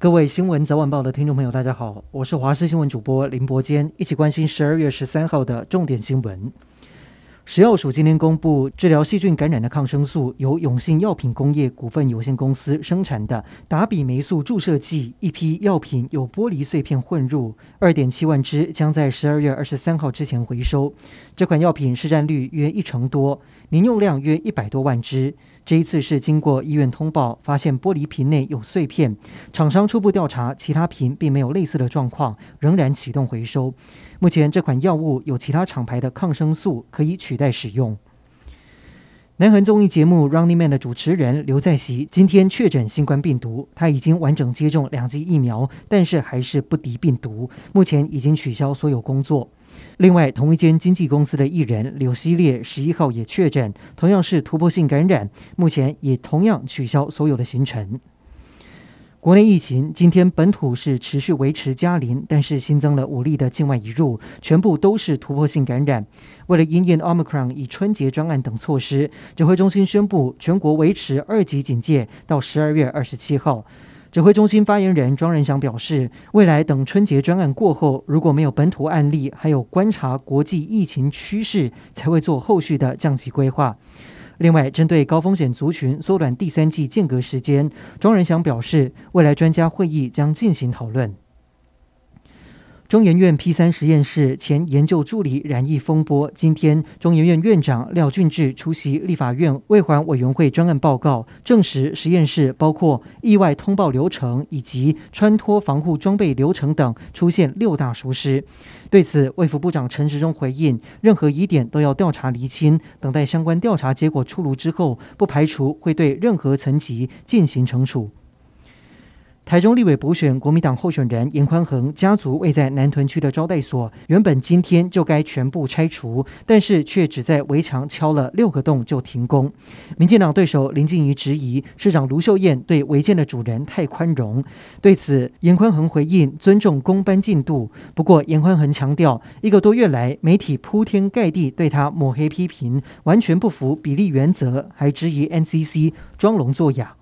各位新闻早晚报的听众朋友，大家好，我是华视新闻主播林伯坚，一起关心十二月十三号的重点新闻。食药署今天公布，治疗细菌感染的抗生素由永信药品工业股份有限公司生产的达比霉素注射剂一批药品有玻璃碎片混入，二点七万支将在十二月二十三号之前回收。这款药品市占率约一成多，年用量约一百多万支。这一次是经过医院通报，发现玻璃瓶内有碎片，厂商初步调查，其他瓶并没有类似的状况，仍然启动回收。目前这款药物有其他厂牌的抗生素可以取代使用。南韩综艺节目《Running Man》的主持人刘在锡今天确诊新冠病毒，他已经完整接种两剂疫苗，但是还是不敌病毒，目前已经取消所有工作。另外，同一间经纪公司的艺人柳熙烈十一号也确诊，同样是突破性感染，目前也同样取消所有的行程。国内疫情今天本土是持续维持加零，但是新增了五例的境外移入，全部都是突破性感染。为了应 Omicron 以春节专案等措施，指挥中心宣布全国维持二级警戒到十二月二十七号。指挥中心发言人庄仁祥表示，未来等春节专案过后，如果没有本土案例，还有观察国际疫情趋势，才会做后续的降级规划。另外，针对高风险族群缩短第三季间隔时间，庄仁祥表示，未来专家会议将进行讨论。中研院 P 三实验室前研究助理染疫风波，今天中研院院长廖俊智出席立法院卫环委员会专案报告，证实实验室包括意外通报流程以及穿脱防护装备流程等出现六大疏失。对此，卫福部长陈时中回应，任何疑点都要调查厘清，等待相关调查结果出炉之后，不排除会对任何层级进行惩处。台中立委补选，国民党候选人颜宽恒家族位在南屯区的招待所，原本今天就该全部拆除，但是却只在围墙敲了六个洞就停工。民进党对手林静仪质疑市长卢秀燕对违建的主人太宽容，对此颜宽恒回应尊重工班进度。不过颜宽恒强调，一个多月来媒体铺天盖地对他抹黑批评，完全不符比例原则，还质疑 NCC 装聋作哑。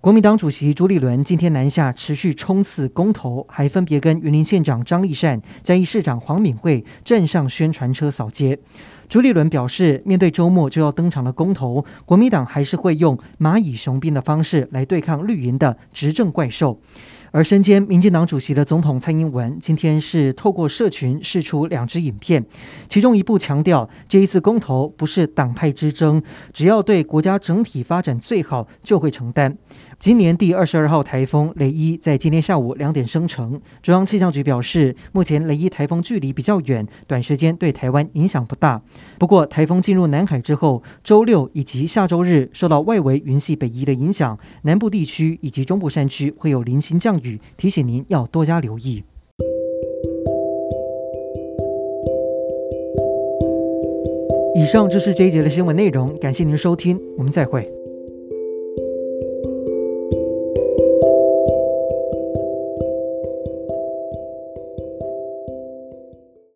国民党主席朱立伦今天南下持续冲刺公投，还分别跟云林县长张丽善、嘉义市长黄敏惠镇上宣传车扫街。朱立伦表示，面对周末就要登场的公投，国民党还是会用蚂蚁雄兵的方式来对抗绿营的执政怪兽。而身兼民进党主席的总统蔡英文今天是透过社群释出两支影片，其中一部强调这一次公投不是党派之争，只要对国家整体发展最好就会承担。今年第二十二号台风雷伊在今天下午两点生成。中央气象局表示，目前雷伊台风距离比较远，短时间对台湾影响不大。不过，台风进入南海之后，周六以及下周日受到外围云系北移的影响，南部地区以及中部山区会有零星降雨，提醒您要多加留意。以上就是这一节的新闻内容，感谢您收听，我们再会。